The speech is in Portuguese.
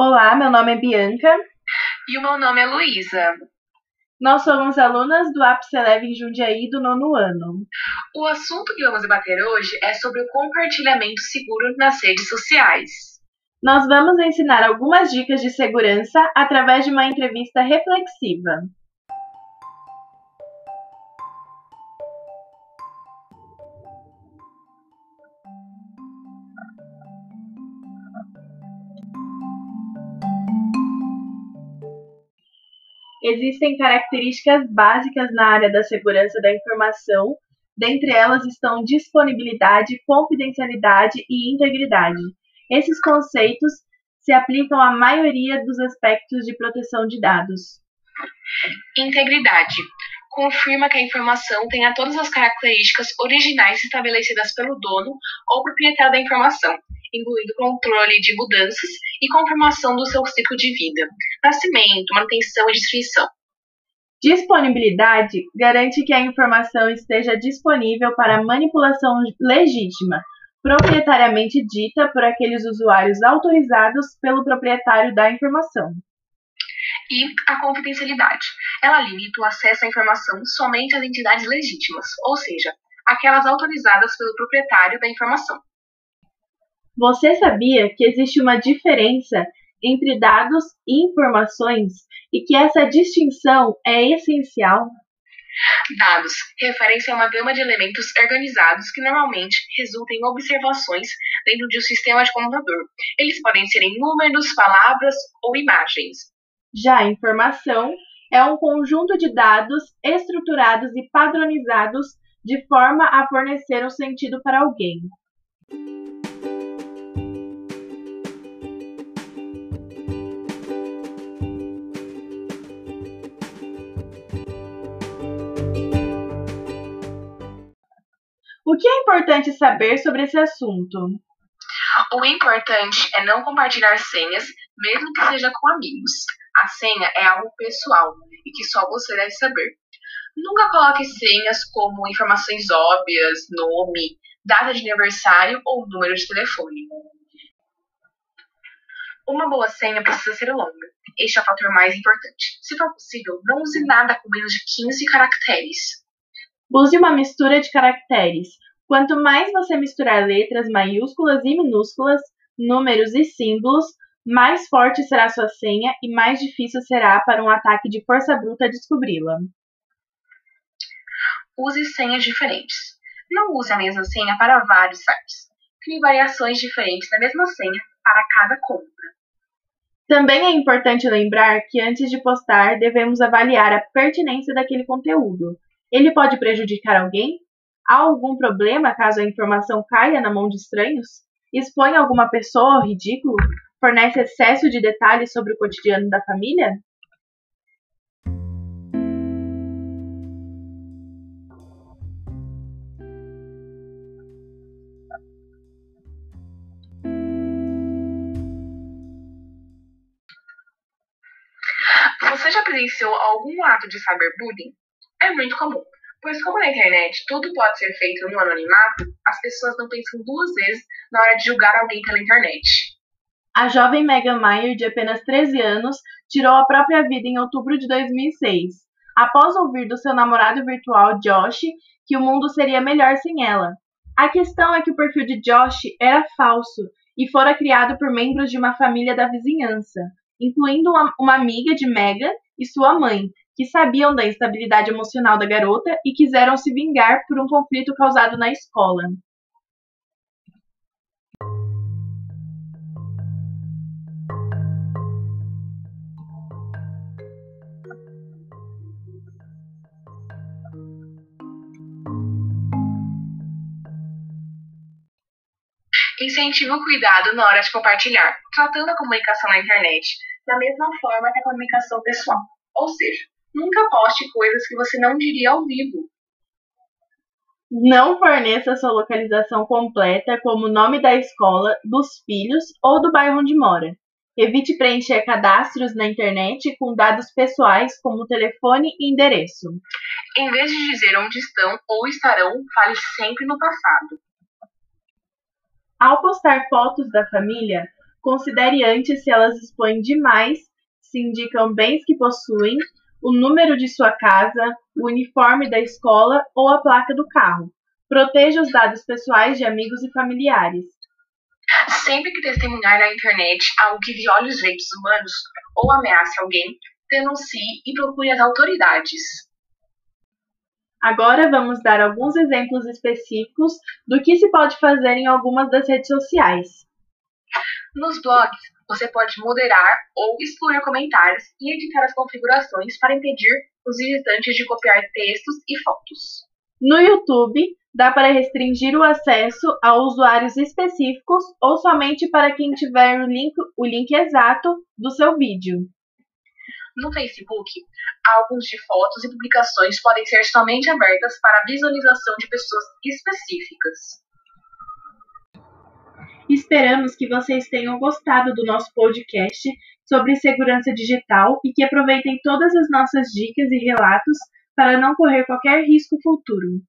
Olá, meu nome é Bianca. E o meu nome é Luísa. Nós somos alunas do Ápice Eleve em Jundiaí do nono ano. O assunto que vamos debater hoje é sobre o compartilhamento seguro nas redes sociais. Nós vamos ensinar algumas dicas de segurança através de uma entrevista reflexiva. Existem características básicas na área da segurança da informação, dentre elas estão disponibilidade, confidencialidade e integridade. Esses conceitos se aplicam à maioria dos aspectos de proteção de dados. Integridade confirma que a informação tenha todas as características originais estabelecidas pelo dono ou proprietário da informação, incluindo controle de mudanças e confirmação do seu ciclo de vida, nascimento, manutenção e destruição. Disponibilidade garante que a informação esteja disponível para manipulação legítima, proprietariamente dita por aqueles usuários autorizados pelo proprietário da informação. E a confidencialidade. Ela limita o acesso à informação somente às entidades legítimas, ou seja, aquelas autorizadas pelo proprietário da informação. Você sabia que existe uma diferença entre dados e informações e que essa distinção é essencial? Dados referem-se a uma gama de elementos organizados que normalmente resultam em observações dentro de um sistema de computador. Eles podem ser em números, palavras ou imagens. Já a informação é um conjunto de dados estruturados e padronizados de forma a fornecer um sentido para alguém. Que é importante saber sobre esse assunto? O importante é não compartilhar senhas, mesmo que seja com amigos. A senha é algo pessoal e que só você deve saber. Nunca coloque senhas como informações óbvias, nome, data de aniversário ou número de telefone. Uma boa senha precisa ser longa. Este é o fator mais importante. Se for possível, não use nada com menos de 15 caracteres. Use uma mistura de caracteres. Quanto mais você misturar letras maiúsculas e minúsculas, números e símbolos, mais forte será sua senha e mais difícil será para um ataque de força bruta descobri-la. Use senhas diferentes. Não use a mesma senha para vários sites. Crie variações diferentes da mesma senha para cada compra. Também é importante lembrar que antes de postar, devemos avaliar a pertinência daquele conteúdo. Ele pode prejudicar alguém? Há algum problema caso a informação caia na mão de estranhos? Expõe alguma pessoa ao ridículo? Fornece excesso de detalhes sobre o cotidiano da família? Você já presenciou algum ato de cyberbullying? é muito comum, pois como na internet tudo pode ser feito no anonimato, as pessoas não pensam duas vezes na hora de julgar alguém pela internet. A jovem Megan Mayer, de apenas 13 anos, tirou a própria vida em outubro de 2006, após ouvir do seu namorado virtual Josh que o mundo seria melhor sem ela. A questão é que o perfil de Josh era falso e fora criado por membros de uma família da vizinhança, incluindo uma, uma amiga de Megan e sua mãe, que sabiam da instabilidade emocional da garota e quiseram se vingar por um conflito causado na escola. Incentiva o cuidado na hora de compartilhar, tratando a comunicação na internet da mesma forma que a comunicação pessoal. Ou seja, Nunca poste coisas que você não diria ao vivo. Não forneça sua localização completa, como o nome da escola, dos filhos ou do bairro onde mora. Evite preencher cadastros na internet com dados pessoais como telefone e endereço. Em vez de dizer onde estão ou estarão, fale sempre no passado. Ao postar fotos da família, considere antes se elas expõem demais, se indicam bens que possuem, o número de sua casa, o uniforme da escola ou a placa do carro. Proteja os dados pessoais de amigos e familiares. Sempre que testemunhar na internet algo que viole os direitos humanos ou ameace alguém, denuncie e procure as autoridades. Agora vamos dar alguns exemplos específicos do que se pode fazer em algumas das redes sociais. Nos blogs, você pode moderar ou excluir comentários e editar as configurações para impedir os visitantes de copiar textos e fotos. No YouTube, dá para restringir o acesso a usuários específicos ou somente para quem tiver o link, o link exato do seu vídeo. No Facebook, álbuns de fotos e publicações podem ser somente abertas para visualização de pessoas específicas. Esperamos que vocês tenham gostado do nosso podcast sobre segurança digital e que aproveitem todas as nossas dicas e relatos para não correr qualquer risco futuro.